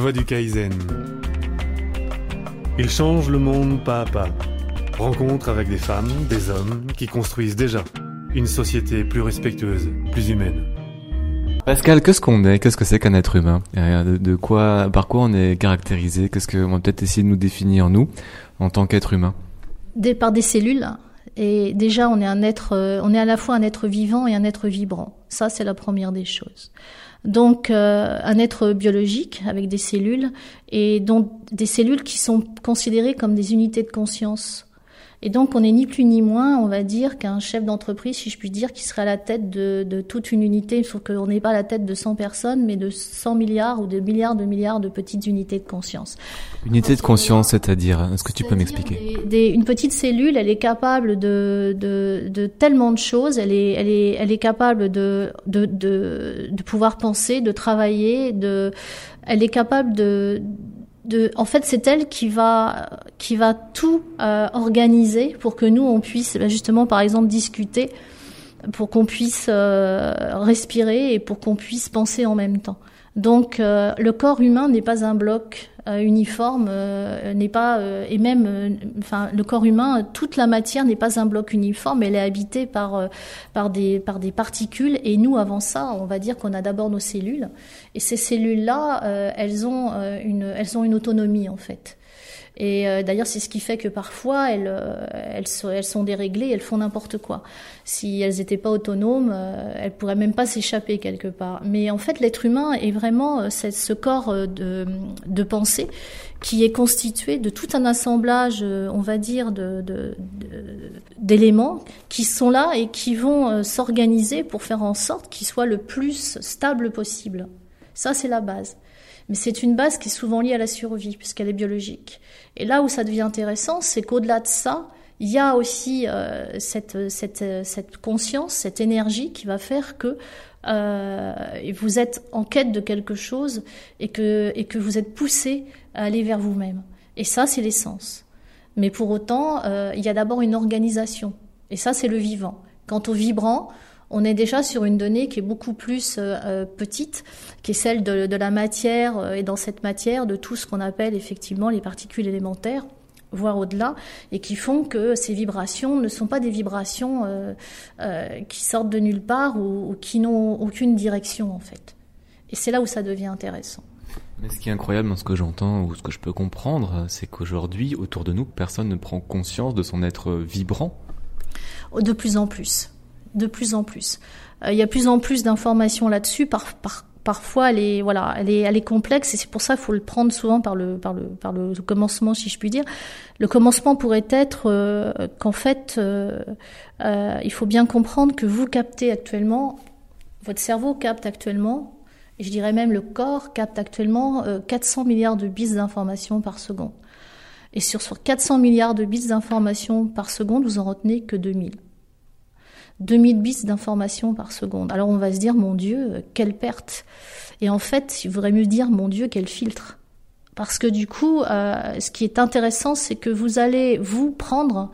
voix du Kaizen. Il change le monde pas à pas. Rencontre avec des femmes, des hommes qui construisent déjà une société plus respectueuse, plus humaine. Pascal, qu'est-ce qu'on est? Qu'est-ce que c'est qu'un être humain? De, de, quoi, par quoi on est caractérisé? Qu'est-ce qu'on va peut-être essayer de nous définir nous en tant qu'être humain? Des, Par des cellules. Et déjà, on est un être, euh, on est à la fois un être vivant et un être vibrant. Ça, c'est la première des choses. Donc, euh, un être biologique avec des cellules et donc des cellules qui sont considérées comme des unités de conscience. Et donc, on n'est ni plus ni moins, on va dire, qu'un chef d'entreprise, si je puis dire, qui serait à la tête de, de toute une unité, sauf qu'on n'est pas à la tête de 100 personnes, mais de 100 milliards ou de milliards de milliards de petites unités de conscience. Unité de conscience, c'est-à-dire, est-ce que tu peux m'expliquer Une petite cellule, elle est capable de, de, de, tellement de choses, elle est, elle est, elle est capable de, de, de, de pouvoir penser, de travailler, de, elle est capable de en fait, c'est elle qui va qui va tout euh, organiser pour que nous on puisse bah, justement, par exemple, discuter, pour qu'on puisse euh, respirer et pour qu'on puisse penser en même temps. Donc, euh, le corps humain n'est pas un bloc uniforme euh, n'est pas euh, et même enfin le corps humain toute la matière n'est pas un bloc uniforme elle est habitée par par des par des particules. Et nous avant ça on va dire qu'on a d'abord nos cellules. Et ces cellules là elles ont une elles ont une autonomie en fait et euh, d'ailleurs, c'est ce qui fait que parfois, elles, euh, elles, sont déréglées, elles font n'importe quoi. Si elles n'étaient pas autonomes, euh, elles pourraient même pas s'échapper quelque part. Mais en fait, l'être humain est vraiment ce corps de, pensée qui est constitué de tout un assemblage, on va dire, d'éléments qui sont là et qui vont s'organiser pour faire en sorte qu'il soit le plus stable possible. Ça, c'est la base. Mais c'est une base qui est souvent liée à la survie, puisqu'elle est biologique. Et là où ça devient intéressant, c'est qu'au-delà de ça, il y a aussi euh, cette, cette, cette, conscience, cette énergie qui va faire que euh, vous êtes en quête de quelque chose et que, et que vous êtes poussé à aller vers vous-même. Et ça, c'est l'essence. Mais pour autant, euh, il y a d'abord une organisation. Et ça, c'est le vivant. Quant au vibrant, on est déjà sur une donnée qui est beaucoup plus euh, euh, petite, qui est celle de, la matière, euh, et dans cette matière, de tout ce qu'on appelle effectivement les particules élémentaires voire au-delà, et qui font que ces vibrations ne sont pas des vibrations qui sortent de nulle part ou, qui n'ont aucune direction en fait. Et c'est là où ça devient intéressant. Mais ce qui est incroyable dans ce que j'entends ou ce que je peux comprendre, c'est qu'aujourd'hui, autour de nous, personne ne prend conscience de son être vibrant. De plus en plus de plus en plus. Euh, il y a plus en plus d'informations là-dessus. Par, par, parfois, elle est complexe et c'est pour ça qu'il faut le prendre souvent par le commencement, si je puis dire. Le commencement pourrait être euh, qu'en fait, euh, il faut bien comprendre que vous captez actuellement, votre cerveau capte actuellement, et je dirais même le corps capte actuellement 400 milliards de bits d'informations par seconde. Et sur, sur 400 milliards de bits d'informations par seconde, vous en retenez que 2000. 2000 bits d'informations par seconde. Alors on va se dire, mon Dieu, quelle perte. Et en fait, il vaudrait mieux dire, mon Dieu, quel filtre. Parce que du coup, euh, ce qui est intéressant, c'est que vous allez vous prendre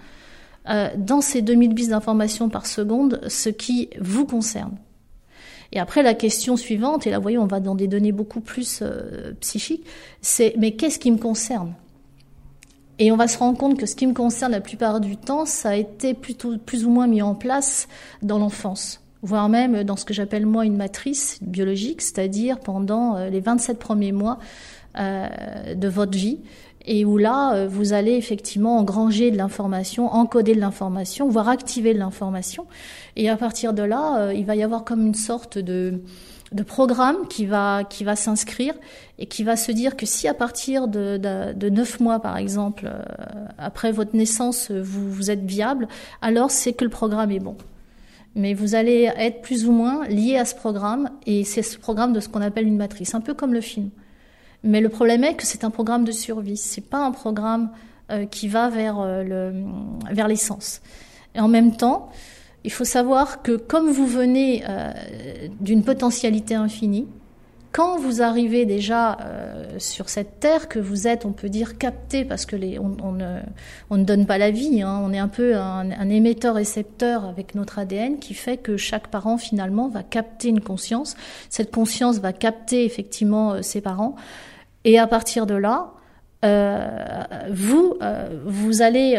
euh, dans ces 2000 bits d'informations par seconde ce qui vous concerne. Et après, la question suivante, et là, vous voyez, on va dans des données beaucoup plus euh, psychiques, c'est mais qu'est-ce qui me concerne? Et on va se rendre compte que ce qui me concerne la plupart du temps, ça a été plutôt plus ou moins mis en place dans l'enfance, voire même dans ce que j'appelle moi une matrice biologique, c'est-à-dire pendant euh, les 27 premiers mois euh, de votre vie, et où là, euh, vous allez effectivement engranger de l'information, encoder de l'information, voire activer de l'information. Et à partir de là, il va y avoir comme une sorte de de programme qui va qui va s'inscrire et qui va se dire que si à partir de, de, 9 mois par exemple euh, après votre naissance vous, vous êtes viable alors c'est que le programme est bon. Mais vous allez être plus ou moins lié à ce programme et c'est ce programme de ce qu'on appelle une matrice un peu comme le film. Mais le problème est que c'est un programme de survie. C'est pas un programme euh, qui va vers euh, le vers l'essence. Et en même temps il faut savoir que comme vous venez euh, d'une potentialité infinie, quand vous arrivez déjà euh, sur cette terre, que vous êtes, on peut dire, capté, parce que on, ne, on, ne, donne pas la vie, hein, on est un peu un, un émetteur-récepteur avec notre ADN qui fait que chaque parent finalement va capter une conscience. Cette conscience va capter effectivement euh, ses parents. Et à partir de là, vous, vous allez,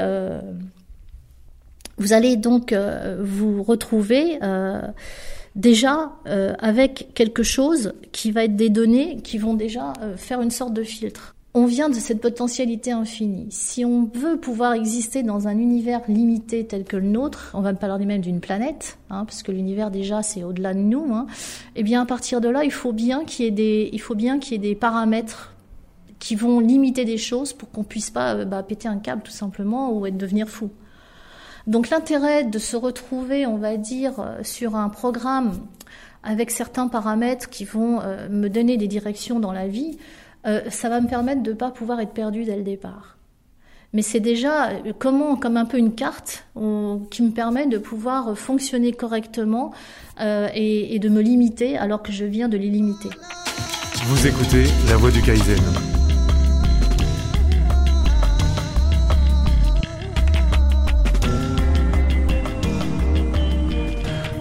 vous allez donc vous retrouver déjà avec quelque chose qui va être des données qui vont déjà faire une sorte de filtre on vient de cette potentialité infinie. Si on veut pouvoir exister dans un univers limité tel que le nôtre, on va parler même d'une planète, hein, parce que l'univers déjà c'est au-delà de nous. Hein, et eh bien à partir de là, il faut bien qu'il y ait des, il faut bien qu'il y ait des paramètres qui vont limiter des choses pour qu'on puisse pas euh, bah, péter un câble tout simplement ou être devenir fou. Donc l'intérêt de se retrouver, on va dire, euh, sur un programme avec certains paramètres qui vont euh, me donner des directions dans la vie, euh, ça va me permettre de ne pas pouvoir être perdu dès le départ. Mais c'est déjà comment, comme un peu une carte qui me permet de pouvoir fonctionner correctement et, de me limiter alors que je viens de les limiter. Vous écoutez La Voix du Kaizen.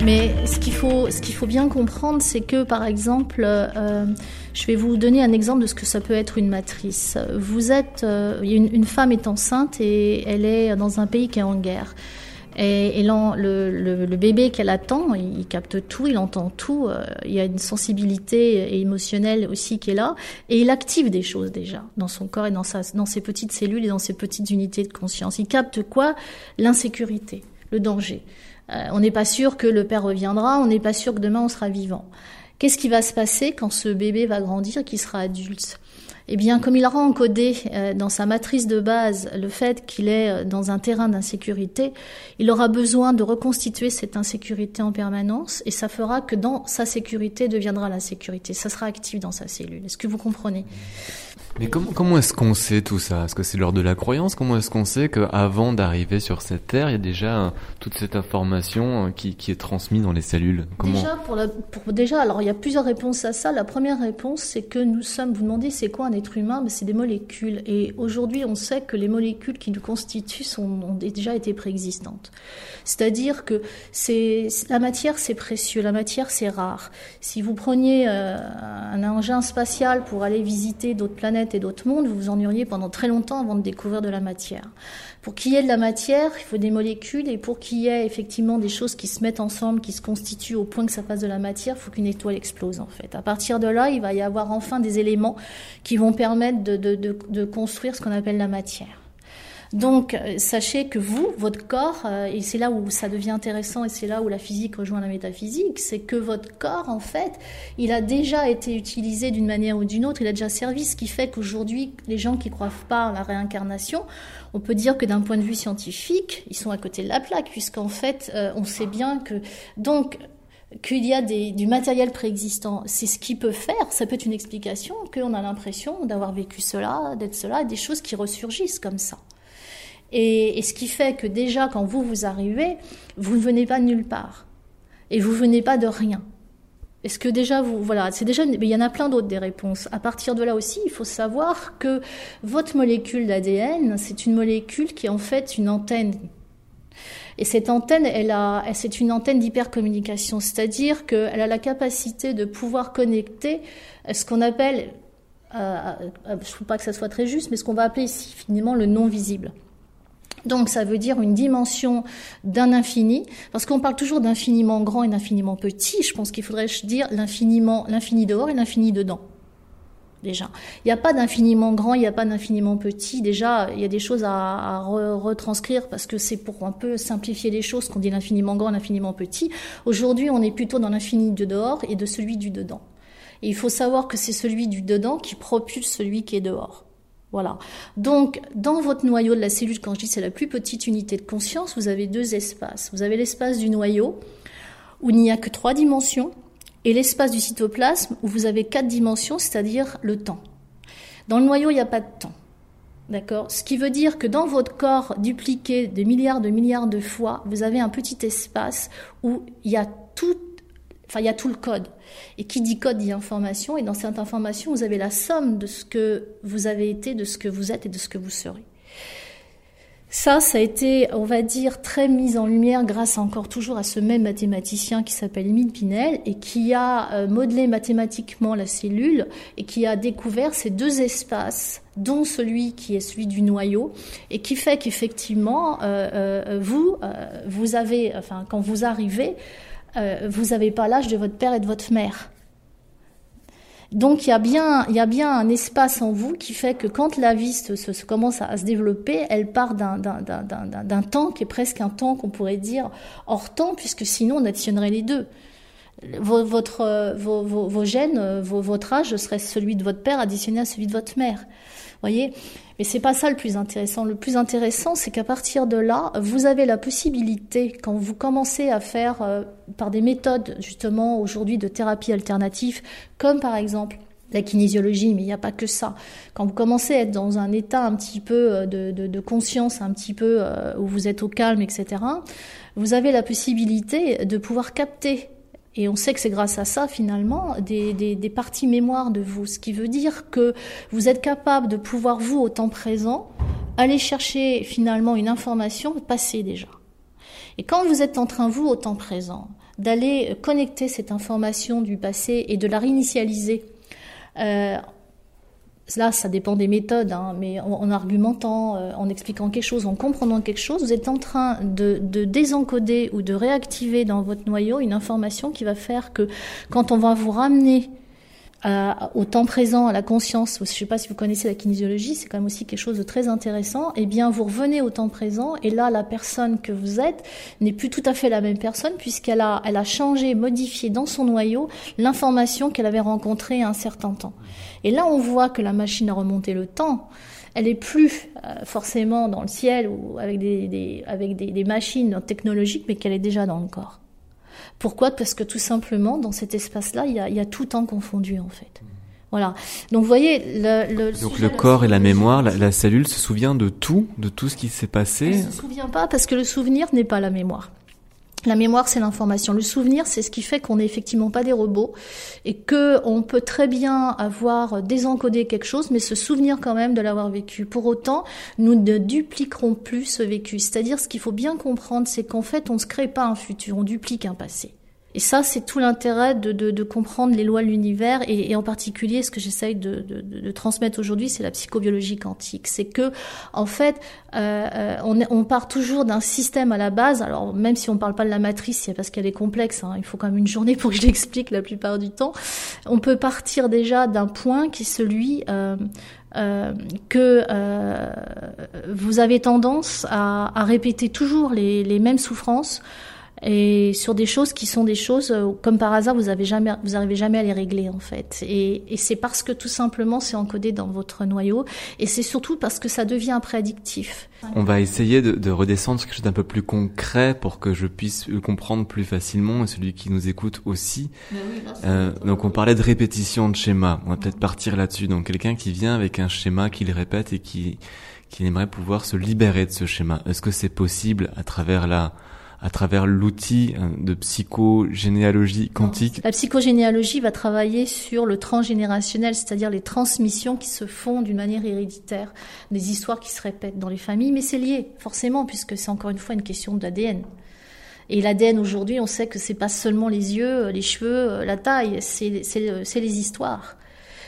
Mais ce qu'il faut, ce qu'il faut bien comprendre, c'est que par exemple, euh, je vais vous donner un exemple de ce que ça peut être une matrice. Vous êtes, euh, une, une, femme est enceinte et elle est dans un pays qui est en guerre. Et, et le, le, le, bébé qu'elle attend, il capte tout, il entend tout. Euh, il y a une sensibilité émotionnelle aussi qui est là, et il active des choses déjà dans son corps et dans, sa, dans ses petites cellules et dans ses petites unités de conscience. Il capte quoi? L'insécurité, le danger. Euh, on n'est pas sûr que le père reviendra, on n'est pas sûr que demain on sera vivant. Qu'est-ce qui va se passer quand ce bébé va grandir qu'il sera adulte? Eh bien, comme il aura encodé euh, dans sa matrice de base le fait qu'il est euh, dans un terrain d'insécurité, il aura besoin de reconstituer cette insécurité en permanence et ça fera que dans sa sécurité deviendra la sécurité. Ça sera actif dans sa cellule. Est-ce que vous comprenez? Mais comment, comment est-ce qu'on sait tout ça? Est-ce que c'est l'ordre de la croyance? Comment est-ce qu'on sait qu'avant d'arriver sur cette terre, il y a déjà toute cette information euh, qui, qui est transmise dans les cellules? Comment... déjà, pour la, pour, déjà, alors il y a plusieurs réponses à ça. La première réponse, c'est que nous sommes, vous demandez c'est quoi un être humain Mais C'est des molécules. Et aujourd'hui, on sait que les molécules qui nous constituent ont déjà été préexistantes. C'est-à-dire que c'est la matière, c'est précieux, la matière, c'est rare. Si vous preniez euh, un engin spatial pour aller visiter d'autres planètes et d'autres mondes, vous vous ennuyeriez pendant très longtemps avant de découvrir de la matière. Pour qu'il y ait de la matière, il faut des molécules, et pour qu'il y ait effectivement des choses qui se mettent ensemble, qui se constituent au point que ça fasse de la matière, il faut qu'une étoile explose en fait. À partir de là, il va y avoir enfin des éléments qui vont permettre de, de, construire ce qu'on appelle la matière. Donc, euh, sachez que vous, votre corps, euh, et c'est là où ça devient intéressant et c'est là où la physique rejoint la métaphysique, c'est que votre corps, en fait, il a déjà été utilisé d'une manière ou d'une autre, il a déjà servi, ce qui fait qu'aujourd'hui, les gens qui croient pas en la réincarnation, on peut dire que d'un point de vue scientifique, ils sont à côté de la plaque, puisqu'en fait, euh, on sait bien que... Donc, qu'il y a du matériel préexistant, c'est ce qui peut faire, ça peut être une explication, qu'on a l'impression d'avoir vécu cela, d'être cela, des choses qui ressurgissent comme ça. Et, ce qui fait que déjà, quand vous vous arrivez, vous ne venez pas nulle part. Et vous venez pas de rien. Est-ce que déjà vous voilà, c'est déjà il y en a plein d'autres des réponses. À partir de là aussi, il faut savoir que votre molécule d'ADN, c'est une molécule qui est en fait une antenne. Et cette antenne, elle a c'est une antenne d'hypercommunication, c'est-à-dire qu'elle a la capacité de pouvoir connecter ce qu'on appelle euh, euh, je ne trouve pas que ça soit très juste, mais ce qu'on va appeler ici finalement le non visible. Donc ça veut dire une dimension d'un infini, parce qu'on parle toujours d'infiniment grand et d'infiniment petit. Je pense qu'il faudrait dire l'infiniment, l'infini dehors et l'infini dedans. Déjà, il n'y a pas d'infiniment grand, il n'y a pas d'infiniment petit. Déjà, il y a des choses à, retranscrire parce que c'est pour un peu simplifier les choses qu'on dit l'infiniment grand, l'infiniment petit. Aujourd'hui, on est plutôt dans l'infini de dehors et de celui du dedans. Et il faut savoir que c'est celui du dedans qui propulse celui qui est dehors. Voilà. Donc, dans votre noyau de la cellule, quand je dis c'est la plus petite unité de conscience, vous avez deux espaces. Vous avez l'espace du noyau, où il n'y a que trois dimensions, et l'espace du cytoplasme, où vous avez quatre dimensions, c'est-à-dire le temps. Dans le noyau, il n'y a pas de temps. D'accord? Ce qui veut dire que dans votre corps dupliqué de milliards de milliards de fois, vous avez un petit espace où il y a Il y a tout le code. Et qui dit code dit information. Et dans cette information, vous avez la somme de ce que vous avez été, de ce que vous êtes et de ce que vous serez. Ça, ça a été, on va dire, très mis en lumière grâce encore toujours à ce même mathématicien qui s'appelle Emile Pinel et qui a euh, modelé mathématiquement la cellule et qui a découvert ces deux espaces dont celui qui est celui du noyau, et qui fait qu'effectivement, euh, euh, vous, vous avez, enfin, quand vous arrivez, vous n'avez pas l'âge de votre père et de votre mère. Donc il y a bien, il y a bien un espace en vous qui fait que quand la vie se, commence à, se développer, elle part d'un temps qui est presque un temps qu'on pourrait dire hors temps, puisque sinon on additionnerait les deux. Votre, vos, vos, vos gènes, votre âge serait celui de votre père additionné à celui de votre mère. Voyez mais c'est pas ça le plus intéressant. Le plus intéressant, c'est qu'à partir de là, vous avez la possibilité, quand vous commencez à faire euh, par des méthodes justement aujourd'hui de thérapie alternative, comme par exemple la kinésiologie, mais il n'y a pas que ça. Quand vous commencez à être dans un état un petit peu euh, de, conscience, un petit peu euh, où vous êtes au calme, etc., vous avez la possibilité de pouvoir capter et on sait que c'est grâce à ça, finalement, des, des, des, parties mémoire de vous. Ce qui veut dire que vous êtes capable de pouvoir, vous, au temps présent, aller chercher finalement une information passée déjà. Et quand vous êtes en train, vous, au temps présent, d'aller connecter cette information du passé et de la réinitialiser euh, Là, ça dépend des méthodes, hein, mais en, argumentant, euh, en expliquant quelque chose, en comprenant quelque chose, vous êtes en train de, de, désencoder ou de réactiver dans votre noyau une information qui va faire que quand on va vous ramener au temps présent, à la conscience, je ne sais pas si vous connaissez la kinésiologie, c'est quand même aussi quelque chose de très intéressant, eh bien vous revenez au temps présent et là la personne que vous êtes n'est plus tout à fait la même personne puisqu'elle a, elle a changé, modifié dans son noyau l'information qu'elle avait rencontrée à un certain temps. Et là on voit que la machine a remonté le temps, elle est plus euh, forcément dans le ciel ou avec des, des avec des, des machines technologiques, mais qu'elle est déjà dans le corps. Pourquoi? Parce que tout simplement, dans cet espace-là, il y a, il y a tout temps confondu en fait. Voilà. Donc vous voyez, le, le donc le corps et la mémoire, la, la, cellule se souvient de tout, de tout ce qui s'est passé. Elle se souvient pas parce que le souvenir n'est pas la mémoire. La mémoire, c'est l'information. Le souvenir, c'est ce qui fait qu'on n'est effectivement pas des robots et que on peut très bien avoir désencodé quelque chose, mais se souvenir quand même de l'avoir vécu. Pour autant, nous ne dupliquerons plus ce vécu. C'est-à-dire, ce qu'il faut bien comprendre, c'est qu'en fait, on ne se crée pas un futur, on duplique un passé. Et ça, c'est tout l'intérêt de, de, de, comprendre les lois de l'univers et, et, en particulier ce que j'essaye de, de, transmettre aujourd'hui, c'est la psychobiologie quantique. C'est que, en fait, euh, euh on, on, part toujours d'un système à la base. Alors même si on parle pas de la matrice, c'est parce qu'elle est complexe. Hein, il faut quand même une journée pour que je l'explique la plupart du temps. On peut partir déjà d'un point qui est celui euh, euh, que euh, vous avez tendance à, à répéter toujours les, les mêmes souffrances et sur des choses qui sont des choses euh, comme par hasard vous avez jamais vous arrivez jamais à les régler en fait et, et c'est parce que tout simplement c'est encodé dans votre noyau et c'est surtout parce que ça devient préaddictif. On va essayer de, de redescendre sur quelque chose d'un peu plus concret pour que je puisse le comprendre plus facilement et celui qui nous écoute aussi. Oui, euh, donc on parlait de répétition de schéma. On va peut-être partir là-dessus. Donc quelqu'un qui vient avec un schéma qu'il répète et qui qui aimerait pouvoir se libérer de ce schéma. Est-ce que c'est possible à travers la à travers l'outil euh, de psychogénéalogie quantique La psychogénéalogie va travailler sur le transgénérationnel, c'est-à-dire les transmissions qui se font d'une manière héréditaire, des histoires qui se répètent dans les familles, mais c'est lié forcément puisque c'est encore une fois une question d'ADN. Et l'ADN aujourd'hui, on sait que c'est pas seulement les yeux, les cheveux, la taille, c'est les histoires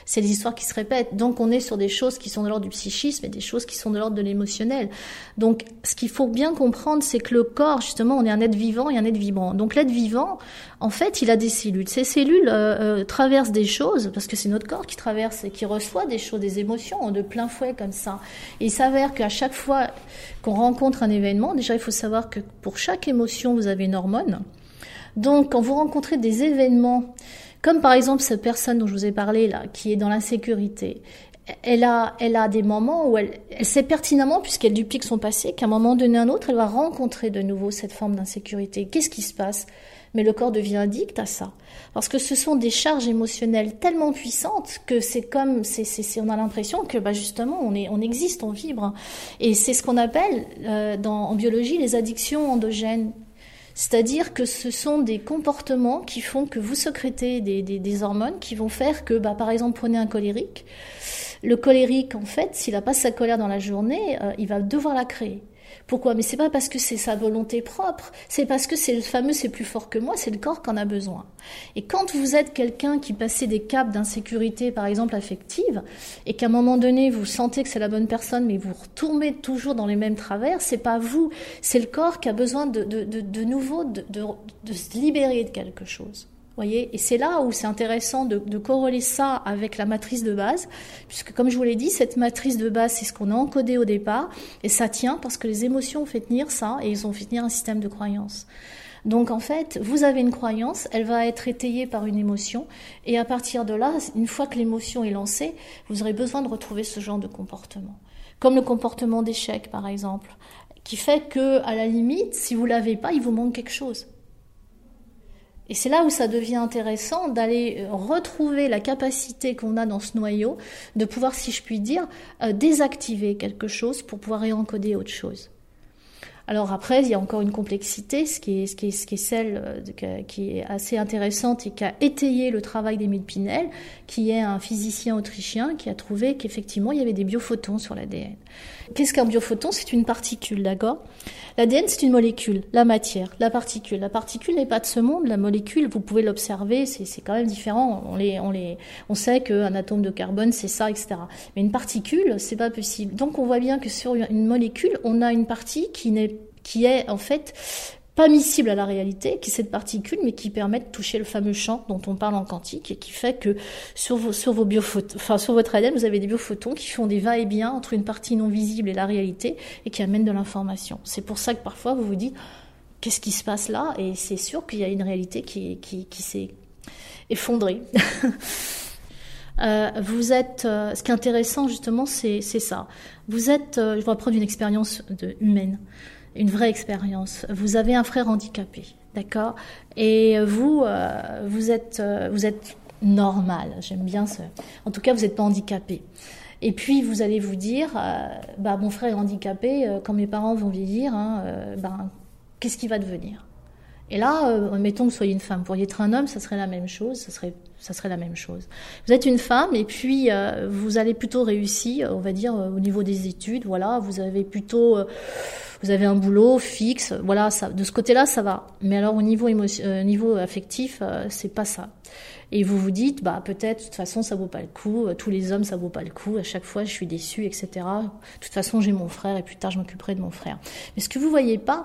c'est les histoires qui se répètent. Donc on est sur des choses qui sont de l'ordre du psychisme et des choses qui sont de l'ordre de l'émotionnel. Donc ce qu'il faut bien comprendre, c'est que le corps, justement, on est un être vivant et un être vibrant. Donc l'être vivant, en fait, il a des cellules. Ces cellules euh, euh, traversent des choses, parce que c'est notre corps qui traverse et qui reçoit des choses, des émotions de plein fouet comme ça. Et il s'avère qu'à chaque fois qu'on rencontre un événement, déjà il faut savoir que pour chaque émotion, vous avez une hormone. Donc quand vous rencontrez des événements, comme par exemple cette personne dont je vous ai parlé là, qui est dans l'insécurité. Elle a, elle a des moments où elle, elle sait pertinemment, puisqu'elle duplique son passé, qu'à un moment donné un autre, elle va rencontrer de nouveau cette forme d'insécurité. Qu'est-ce qui se passe? Mais le corps devient addict à ça, parce que ce sont des charges émotionnelles tellement puissantes que c'est comme, c'est, c'est, on a l'impression que bah justement on est, on existe, on vibre, et c'est ce qu'on appelle euh, dans, en biologie les addictions endogènes. C'est-à-dire que ce sont des comportements qui font que vous sécrétez des, des, des hormones qui vont faire que, bah, par exemple, prenez un colérique. Le colérique, en fait, s'il n'a pas sa colère dans la journée, euh, il va devoir la créer. Pourquoi? Mais c'est pas parce que c'est sa volonté propre, c'est parce que c'est le fameux c'est plus fort que moi, c'est le corps qui en a besoin. Et quand vous êtes quelqu'un qui passait des caps d'insécurité, par exemple affective, et qu'à un moment donné vous sentez que c'est la bonne personne, mais vous retournez toujours dans les mêmes travers, c'est pas vous, c'est le corps qui a besoin de, de, de, de nouveau de, de se libérer de quelque chose voyez Et c'est là où c'est intéressant de, de, ça avec la matrice de base, puisque comme je vous l'ai dit, cette matrice de base, c'est ce qu'on a encodé au départ, et ça tient parce que les émotions ont fait tenir ça, et ils ont fait tenir un système de croyance. Donc en fait, vous avez une croyance, elle va être étayée par une émotion, et à partir de là, une fois que l'émotion est lancée, vous aurez besoin de retrouver ce genre de comportement. Comme le comportement d'échec, par exemple, qui fait que, à la limite, si vous l'avez pas, il vous manque quelque chose. Et c'est là où ça devient intéressant d'aller euh, retrouver la capacité qu'on a dans ce noyau, de pouvoir, si je puis dire, euh, désactiver quelque chose pour pouvoir réencoder autre chose. Alors après, il y a encore une complexité, ce qui est, ce qui est, ce qui est celle euh, qui est assez intéressante et qui a étayé le travail d'Émile Pinel, qui est un physicien autrichien qui a trouvé qu'effectivement il y avait des biophotons sur l'ADN. Qu'est-ce qu'un biophoton? C'est une particule, d'accord? L'ADN c'est une molécule, la matière, la particule. La particule n'est pas de ce monde, la molécule, vous pouvez l'observer, c'est quand même différent. On, les, on, les, on sait qu'un atome de carbone c'est ça, etc. Mais une particule, c'est pas possible. Donc on voit bien que sur une molécule, on a une partie qui n'est qui est en fait pas miscible à la réalité, qui est cette particule, mais qui permet de toucher le fameux champ dont on parle en quantique et qui fait que sur vos, sur vos biophotons, enfin sur votre ADN, vous avez des biophotons qui font des va-et-vient entre une partie non visible et la réalité et qui amènent de l'information. C'est pour ça que parfois vous vous dites qu'est-ce qui se passe là? Et c'est sûr qu'il y a une réalité qui, qui, s'est effondrée. Euh, vous êtes, euh, ce qui est intéressant justement, c'est ça. Vous êtes, euh, je vais prendre une expérience humaine une vraie expérience. Vous avez un frère handicapé, d'accord? Et vous, euh, vous êtes, euh, vous êtes normal. J'aime bien ce. En tout cas, vous n'êtes pas handicapé. Et puis vous allez vous dire, euh, bah mon frère est handicapé. quand mes parents vont vieillir, hein, ben qu'est-ce qu'il va devenir? Et là, mettons que vous soyez une femme. Pour y être un homme, ça serait la même chose. Ça serait ça serait la même chose. Vous êtes une femme et puis vous allez plutôt réussir, on va dire au niveau des études. Voilà, vous avez plutôt vous avez un boulot fixe, voilà, ça, de ce côté-là, ça va. Mais alors au niveau, émotion, euh, niveau affectif, euh, c'est pas ça. Et vous vous dites, bah peut-être, de toute façon, ça vaut pas le coup. Euh, tous les hommes, ça vaut pas le coup. À chaque fois, je suis déçue, etc. De toute façon, j'ai mon frère et plus tard, je m'occuperai de mon frère. Mais ce que vous voyez pas,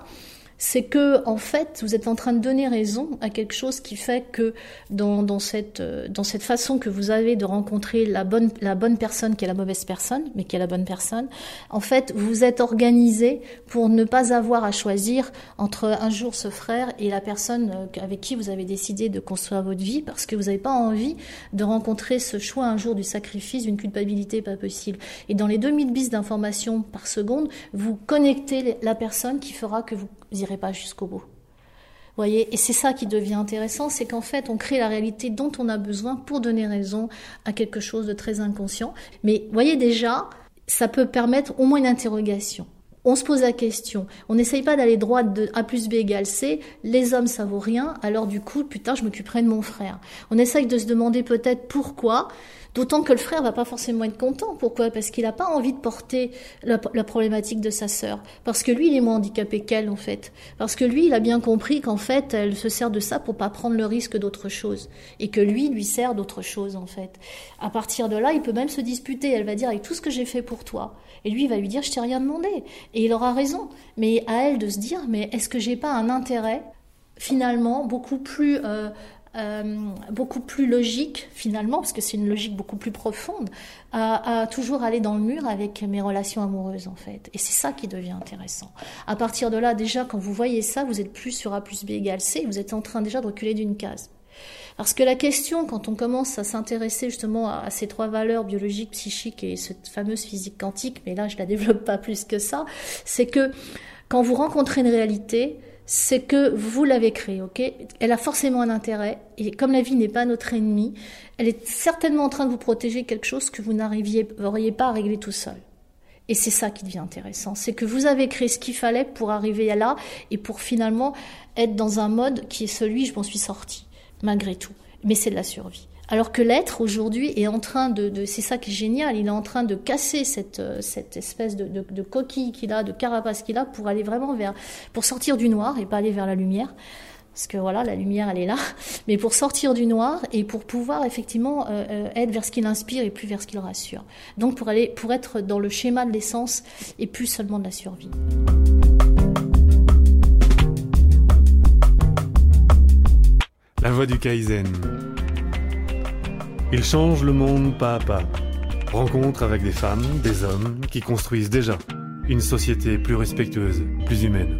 c'est que en fait vous êtes en train de donner raison à quelque chose qui fait que dans, dans, cette euh, dans cette façon que vous avez de rencontrer la bonne la bonne personne qui est la mauvaise personne mais qui est la bonne personne en fait vous êtes organisé pour ne pas avoir à choisir entre un jour ce frère et la personne euh, avec qui vous avez décidé de construire votre vie parce que vous n'avez pas envie de rencontrer ce choix un jour du sacrifice d'une culpabilité pas possible. Et dans les 2000 bis d'informations par seconde vous connectez la personne qui fera que vous n'irez pas jusqu'au bout. Voyez, et c'est ça qui devient intéressant, c'est qu'en fait, on crée la réalité dont on a besoin pour donner raison à quelque chose de très inconscient. Mais voyez déjà, ça peut permettre au moins une interrogation. On se pose la question. On n'essaye pas d'aller droit de A plus B égale C. Les hommes, ça vaut rien. Alors du coup, putain, je m'occuperai de mon frère. On essaye de se demander peut-être pourquoi. D'autant que le frère va pas forcément être content. Pourquoi? Parce qu'il n'a pas envie de porter la, problématique de sa sœur. Parce que lui, il est moins handicapé qu'elle, en fait. Parce que lui, il a bien compris qu'en fait, elle se sert de ça pour pas prendre le risque d'autre chose. Et que lui, lui sert d'autre chose, en fait. À partir de là, il peut même se disputer. Elle va dire, avec tout ce que j'ai fait pour toi. Et lui, il va lui dire, je t'ai rien demandé. Et il aura raison. Mais à elle de se dire, mais est-ce que j'ai pas un intérêt finalement beaucoup plus euh, euh, beaucoup plus logique finalement, parce que c'est une logique beaucoup plus profonde, à, toujours aller dans le mur avec mes relations amoureuses en fait. Et c'est ça qui devient intéressant. À partir de là, déjà, quand vous voyez ça, vous êtes plus sur A plus B égale C, vous êtes en train déjà de reculer d'une case. Parce que la question, quand on commence à s'intéresser justement à, ces trois valeurs biologiques, psychiques et cette fameuse physique quantique, mais là je la développe pas plus que ça, c'est que quand vous rencontrez une réalité, c'est que vous l'avez créée, ok? Elle a forcément un intérêt, et comme la vie n'est pas notre ennemi, elle est certainement en train de vous protéger quelque chose que vous n'arriviez pas à régler tout seul. Et c'est ça qui devient intéressant, c'est que vous avez créé ce qu'il fallait pour arriver là et pour finalement être dans un mode qui est celui, je m'en suis sorti, malgré tout. Mais c'est de la survie. Alors que l'être aujourd'hui est en train de, c'est ça qui est génial, il est en train de casser cette, euh, cette espèce de, coquille qu'il a, de carapace qu'il a pour aller vraiment vers, pour sortir du noir et pas aller vers la lumière parce que voilà, la lumière, elle est là, mais pour sortir du noir et pour pouvoir effectivement euh, euh, être vers ce qui l'inspire et plus vers ce qui le rassure. Donc pour aller, pour être dans le schéma de l'essence et plus seulement de la survie. La voix du Kaizen. Il change le monde pas à pas. Rencontre avec des femmes, des hommes qui construisent déjà une société plus respectueuse, plus humaine.